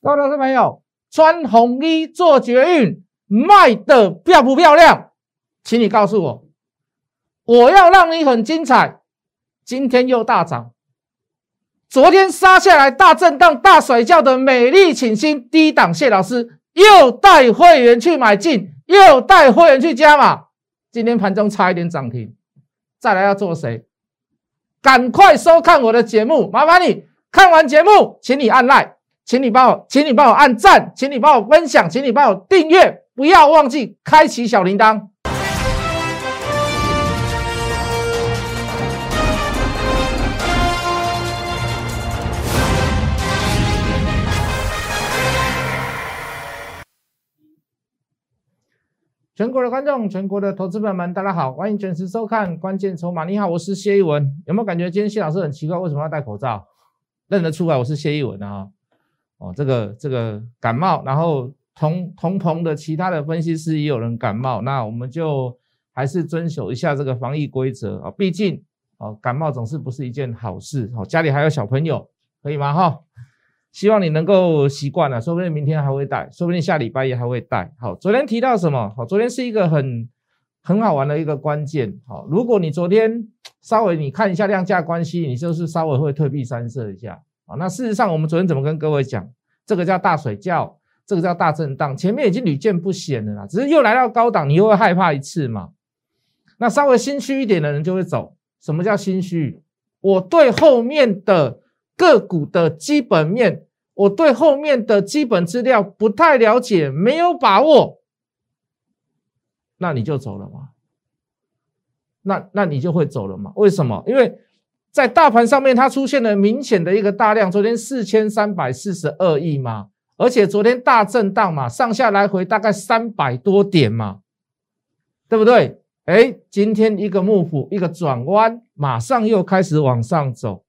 各位投资朋友，穿红衣做绝运卖的漂不漂亮？请你告诉我，我要让你很精彩。今天又大涨，昨天杀下来大震荡、大甩轿的美丽请新低档，谢老师又带会员去买进，又带会员去加码。今天盘中差一点涨停，再来要做谁？赶快收看我的节目，麻烦你看完节目，请你按 like，请你帮我，请你帮我按赞，请你帮我分享，请你帮我订阅，不要忘记开启小铃铛。全国的观众，全国的投资朋友们，大家好，欢迎准时收看《关键筹码》。你好，我是谢一文。有没有感觉今天谢老师很奇怪？为什么要戴口罩？认得出来我是谢一文啊？哦，这个这个感冒，然后同同棚的其他的分析师也有人感冒，那我们就还是遵守一下这个防疫规则啊。毕竟哦，感冒总是不是一件好事哦。家里还有小朋友，可以吗？哈。希望你能够习惯了，说不定明天还会带，说不定下礼拜也还会带。好，昨天提到什么？好，昨天是一个很很好玩的一个关键。好，如果你昨天稍微你看一下量价关系，你就是稍微会退避三舍一下。啊，那事实上我们昨天怎么跟各位讲？这个叫大水窖，这个叫大震荡，前面已经屡见不鲜了啦，只是又来到高档，你又会害怕一次嘛？那稍微心虚一点的人就会走。什么叫心虚？我对后面的。个股的基本面，我对后面的基本资料不太了解，没有把握，那你就走了吗？那那你就会走了吗？为什么？因为在大盘上面，它出现了明显的一个大量，昨天四千三百四十二亿嘛，而且昨天大震荡嘛，上下来回大概三百多点嘛，对不对？哎，今天一个幕府一个转弯，马上又开始往上走。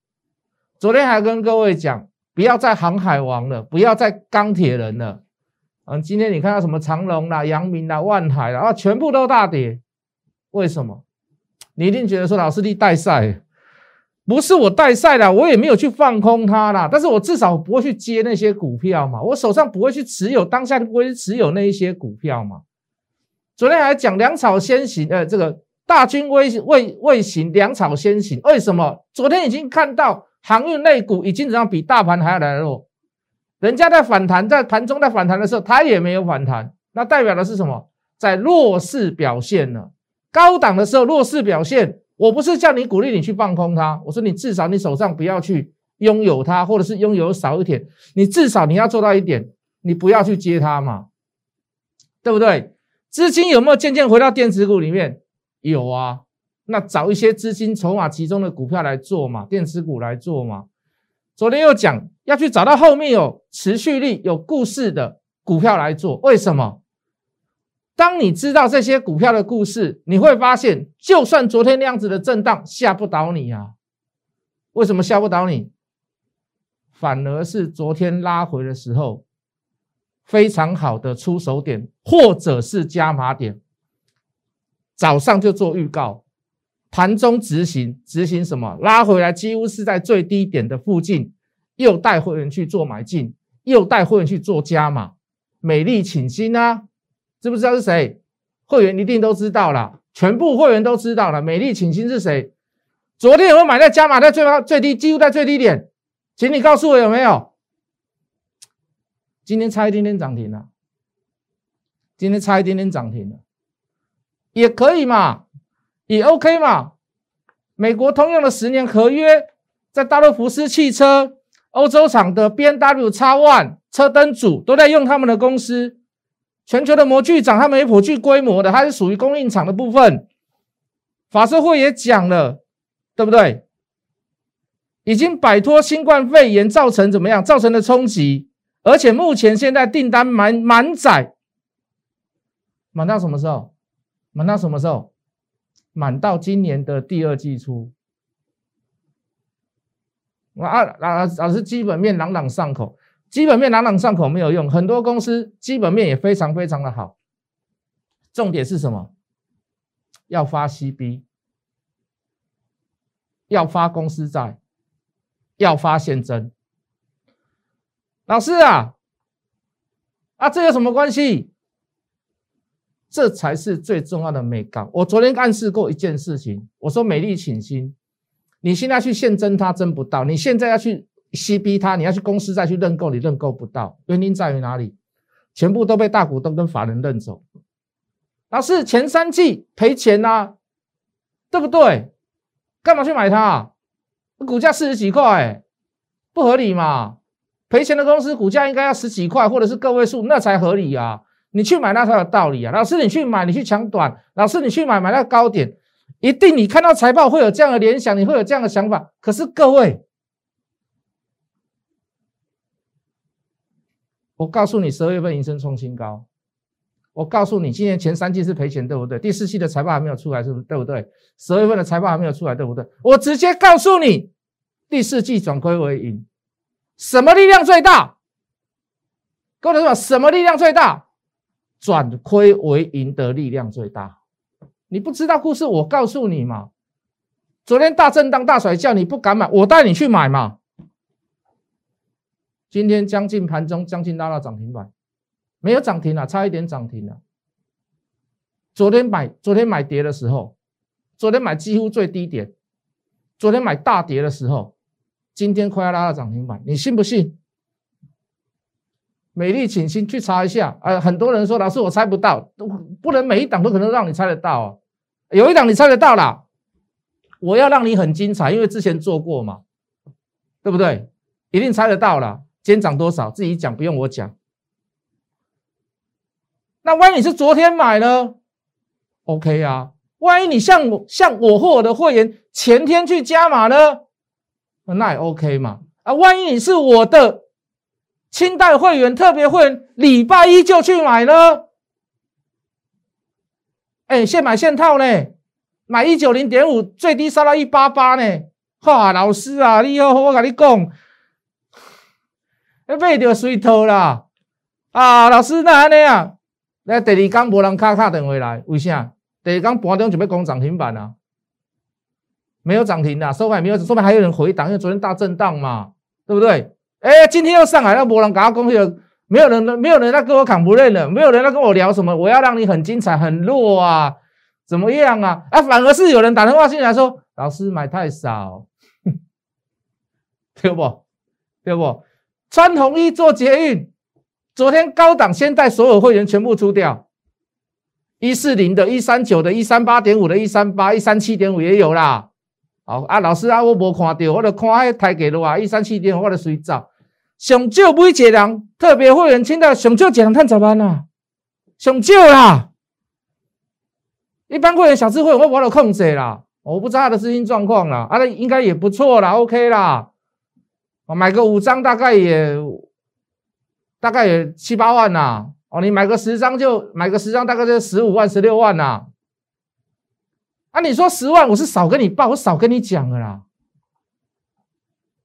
昨天还跟各位讲，不要再航海王了，不要再钢铁人了。嗯，今天你看到什么长隆啦、阳明啦、万海啦，啊，全部都大跌。为什么？你一定觉得说老师你带赛，不是我带赛啦，我也没有去放空它啦，但是我至少不会去接那些股票嘛，我手上不会去持有，当下就不会去持有那一些股票嘛。昨天还讲粮草先行，呃，这个大军未未未行，粮草先行。为什么？昨天已经看到。航运类股已经怎样比大盘还要来弱？人家在反弹，在盘中在反弹的时候，它也没有反弹，那代表的是什么？在弱势表现呢？高档的时候弱势表现，我不是叫你鼓励你去放空它，我说你至少你手上不要去拥有它，或者是拥有少一点，你至少你要做到一点，你不要去接它嘛，对不对？资金有没有渐渐回到电子股里面？有啊。那找一些资金筹码集中的股票来做嘛，电子股来做嘛。昨天又讲要去找到后面有持续力、有故事的股票来做。为什么？当你知道这些股票的故事，你会发现，就算昨天那样子的震荡吓不倒你啊。为什么吓不倒你？反而是昨天拉回的时候，非常好的出手点，或者是加码点，早上就做预告。盘中执行，执行什么？拉回来，几乎是在最低点的附近，又带会员去做买进，又带会员去做加码。美丽请新啊，知不知道是谁？会员一定都知道了，全部会员都知道了。美丽请新是谁？昨天有没有买在加码在最高最低，几乎在最低点？请你告诉我有没有？今天差一点点涨停了，今天差一点点涨停了，也可以嘛。也 OK 嘛？美国通用的十年合约，在大陆福斯汽车、欧洲厂的 B N W X One 车灯组都在用他们的公司。全球的模具厂，他们有颇具规模的，它是属于供应厂的部分。法社会也讲了，对不对？已经摆脱新冠肺炎造成怎么样造成的冲击，而且目前现在订单满满载，满到什么时候？满到什么时候？满到今年的第二季初，啊，老老师基本面朗朗上口，基本面朗朗上口没有用，很多公司基本面也非常非常的好。重点是什么？要发 CB，要发公司债，要发现增。老师啊，啊，这有什么关系？这才是最重要的美感。我昨天暗示过一件事情，我说美丽请心，你现在去现争它争不到，你现在要去 CB 它，你要去公司再去认购，你认购不到。原因在于哪里？全部都被大股东跟法人认走。老师，前三季赔钱呐，对不对？干嘛去买它？股价四十几块，不合理嘛？赔钱的公司股价应该要十几块，或者是个位数，那才合理啊！你去买那才有道理啊！老师，你去买，你去抢短，老师，你去买买那高点，一定你看到财报会有这样的联想，你会有这样的想法。可是各位，我告诉你，十二月份营收创新高。我告诉你，今年前三季是赔钱，对不对？第四季的财报还没有出来，是不是？对不对？十二月份的财报还没有出来，对不对？我直接告诉你，第四季转亏为盈，什么力量最大？各位说，什么力量最大？转亏为盈的力量最大，你不知道故事，我告诉你嘛。昨天大震荡大甩叫你不敢买，我带你去买嘛。今天将近盘中将近拉到涨停板，没有涨停了，差一点涨停了。昨天买昨天买跌的时候，昨天买几乎最低点，昨天买大跌的时候，今天快要拉到涨停板，你信不信？美丽，请心去查一下。呃，很多人说老师我猜不到，不能每一档都可能让你猜得到啊。有一档你猜得到啦，我要让你很精彩，因为之前做过嘛，对不对？一定猜得到了。今天涨多少？自己讲，不用我讲。那万一你是昨天买呢？OK 啊。万一你像我像我或我的会员前天去加码呢？那也 OK 嘛。啊，万一你是我的。清代会员、特别会员，礼拜一就去买呢？哎，现买现套呢？买一九零点五，最低杀到一八八呢？哈，老师啊，你好，我跟你讲，买就随套啦。啊，老师那安尼啊？那第二天无人卡卡电话来，为啥？第二天盘中就要讲涨停板啊？没有涨停的，收盘没有，说明还有人回档，因为昨天大震荡嘛，对不对？哎，今天又上来了，无人搞攻了，没有人，没有人在跟我扛不认了，没有人在跟我聊什么，我要让你很精彩，很弱啊，怎么样啊？啊，反而是有人打电话进来说，老师买太少，对不？对不？穿红衣做捷运，昨天高档先带所有会员全部出掉，一四零的、一三九的、一三八点五的、一三八、一三七点五也有啦。好啊，老师啊，我无看到，我就看迄台价的话，一三七点五，我就随走。上少每一个人特别会员，听到上少一人赚十万啊，上少啦。一般会员、小智会员，我无了控制啦，我不知道他的资金状况啦，啊，那应该也不错啦，OK 啦。我买个五张，大概也大概也七八万呐。哦，你买个十张就买个十张，大概就十五万、十六万呐。啊，你说十万，我是少跟你报，我少跟你讲了啦。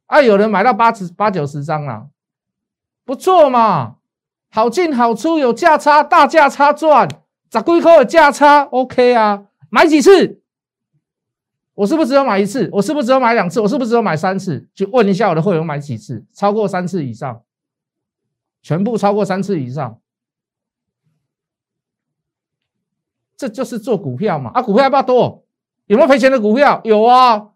啊，有人买到八十八九十张了，不错嘛，好进好出，有价差，大价差赚，十几块的价差，OK 啊。买几次？我是不是只有买一次？我是不是只有买两次？我是不是只有买三次？就问一下我的会员买几次？超过三次以上，全部超过三次以上。这就是做股票嘛啊，股票要不要多？有没有赔钱的股票？有啊，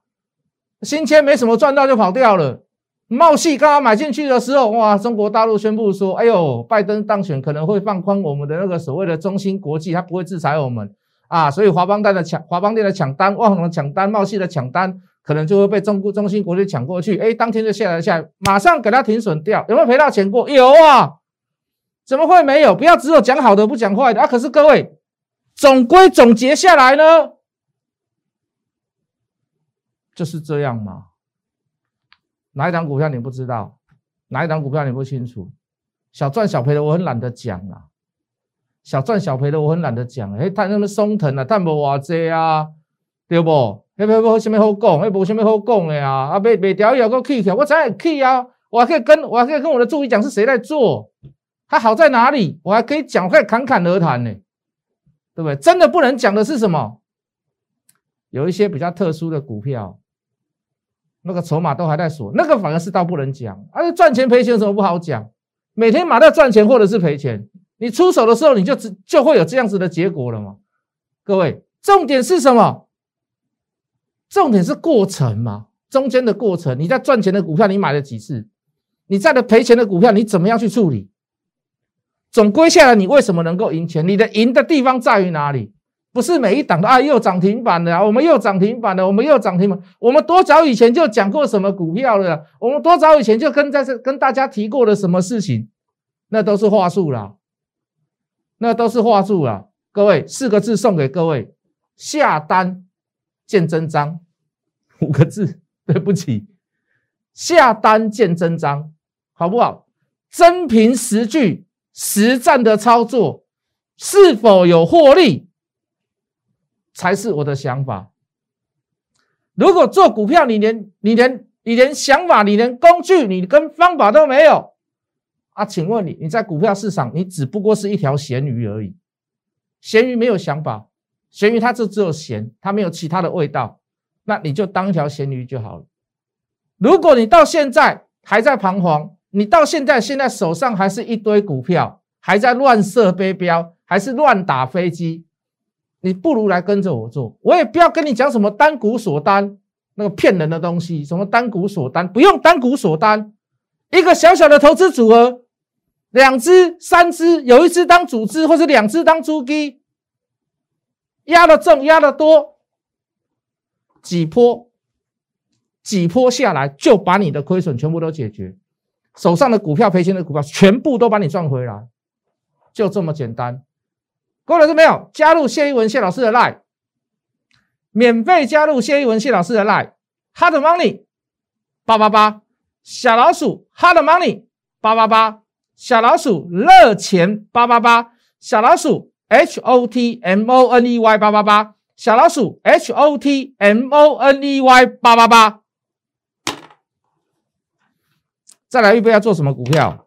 新签没什么赚到就跑掉了。茂系刚刚买进去的时候，哇，中国大陆宣布说，哎呦，拜登当选可能会放宽我们的那个所谓的中芯国际，他不会制裁我们啊，所以华邦贷的抢，华邦店的抢单，万宏的抢单，茂系的抢单，可能就会被中中芯国际抢过去。哎，当天就下来下来，马上给他停损掉。有没有赔到钱过？有啊，怎么会没有？不要只有讲好的不讲坏的啊！可是各位。总归总结下来呢，就是这样嘛。哪一档股票你不知道？哪一档股票你不清楚？小赚小赔的我很懒得讲啊。小赚小赔的我很懒得讲。哎，他那么松藤啊，赚无偌济啊，对不？那不不，什么好讲？那无什么好讲的呀？啊，每每条有个 K 条，我才会 K 啊。我还可以跟我还可以跟我的助理讲是谁在做，他好在哪里？我还可以讲，我可以侃侃而谈呢。对不对？真的不能讲的是什么？有一些比较特殊的股票，那个筹码都还在锁，那个反而是倒不能讲。而赚钱赔钱有什么不好讲？每天马上赚钱或者是赔钱，你出手的时候你就只就会有这样子的结果了嘛？各位，重点是什么？重点是过程嘛，中间的过程。你在赚钱的股票，你买了几次？你在的赔钱的股票，你怎么样去处理？总归下来，你为什么能够赢钱？你的赢的地方在于哪里？不是每一档都啊又涨停板了，我们又涨停板了，我们又涨停板。我们多早以前就讲过什么股票了？我们多早以前就跟在这跟大家提过的什么事情？那都是话术啦，那都是话术了。各位，四个字送给各位：下单见真章。五个字，对不起，下单见真章，好不好？真凭实据，实战的操作是否有获利，才是我的想法。如果做股票，你连你连你连想法，你连工具，你跟方法都没有啊？请问你，你在股票市场，你只不过是一条咸鱼而已。咸鱼没有想法，咸鱼它就只有咸，它没有其他的味道。那你就当一条咸鱼就好了。如果你到现在还在彷徨，你到现在现在手上还是一堆股票，还在乱射飞镖，还是乱打飞机，你不如来跟着我做。我也不要跟你讲什么单股锁单那个骗人的东西，什么单股锁单不用单股锁单，一个小小的投资组合，两只、三只，有一只当主资，或者两只当猪鸡，压的重，压的多。几波，几波下来就把你的亏损全部都解决，手上的股票赔钱的股票全部都把你赚回来，就这么简单。各位老师没有？加入谢一文谢老师的 line，免费加入谢一文谢老师的 line，hard money 八八八。小老鼠 hard money 八八八。小老鼠热钱八八八小老鼠 h o t m o n e y 八八八。小老鼠 H O T M O N E Y 八八八，再来预备要做什么股票？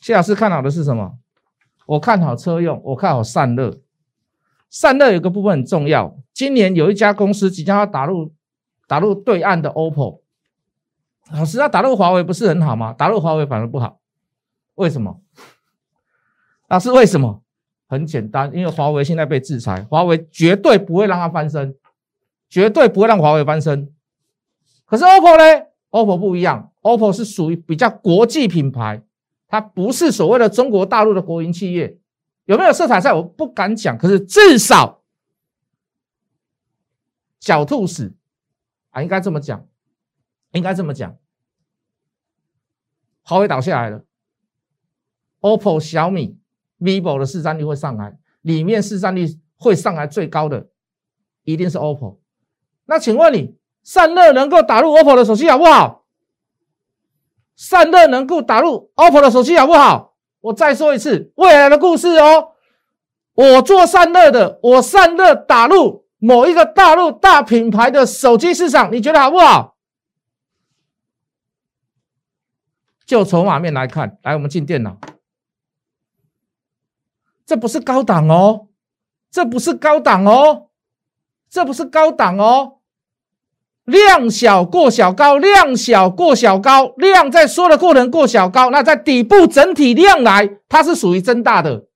谢老师看好的是什么？我看好车用，我看好散热。散热有个部分很重要，今年有一家公司即将要打入打入对岸的 OPPO。老师，那打入华为不是很好吗？打入华为反而不好，为什么？那是，为什么？很简单，因为华为现在被制裁，华为绝对不会让它翻身，绝对不会让华为翻身。可是 OPPO 呢？OPPO 不一样，OPPO 是属于比较国际品牌，它不是所谓的中国大陆的国营企业。有没有色彩赛？我不敢讲，可是至少狡兔死啊，应该这么讲，应该这么讲。华为倒下来了，OPPO、小米。vivo 的市占率会上来，里面市占率会上来最高的一定是 OPPO。那请问你散热能够打入 OPPO 的手机好不好？散热能够打入 OPPO 的手机好不好？我再说一次，未来的故事哦。我做散热的，我散热打入某一个大陆大品牌的手机市场，你觉得好不好？就筹码面来看，来我们进电脑。这不是高档哦，这不是高档哦，这不是高档哦。量小过小高，量小过小高，量在缩的过程过小高，那在底部整体量来，它是属于增大的。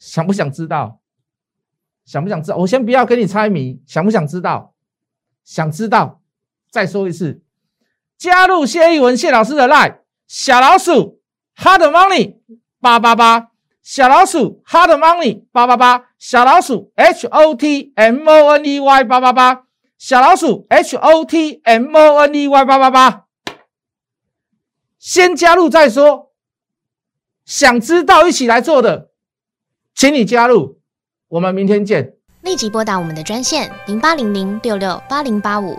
想不想知道？想不想知道？我先不要给你猜谜，想不想知道？想知道？再说一次，加入谢一文谢老师的 line。小老鼠，hard money 八八八，小老鼠，hard money 八八八，小老鼠，h o t m o n e y 八八八，小老鼠，h o t m o n e y 八八八，先加入再说。想知道一起来做的，请你加入，我们明天见。立即拨打我们的专线零八零零六六八零八五。